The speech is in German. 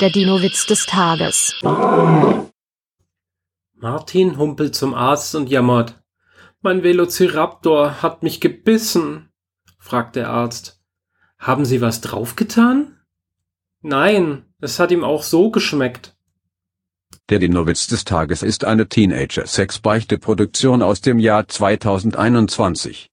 Der Dino-Witz des Tages. Martin humpelt zum Arzt und jammert. Mein Velociraptor hat mich gebissen, fragt der Arzt. Haben Sie was draufgetan? Nein, es hat ihm auch so geschmeckt. Der Dinowitz des Tages ist eine Teenager-Sex-Beichte-Produktion aus dem Jahr 2021.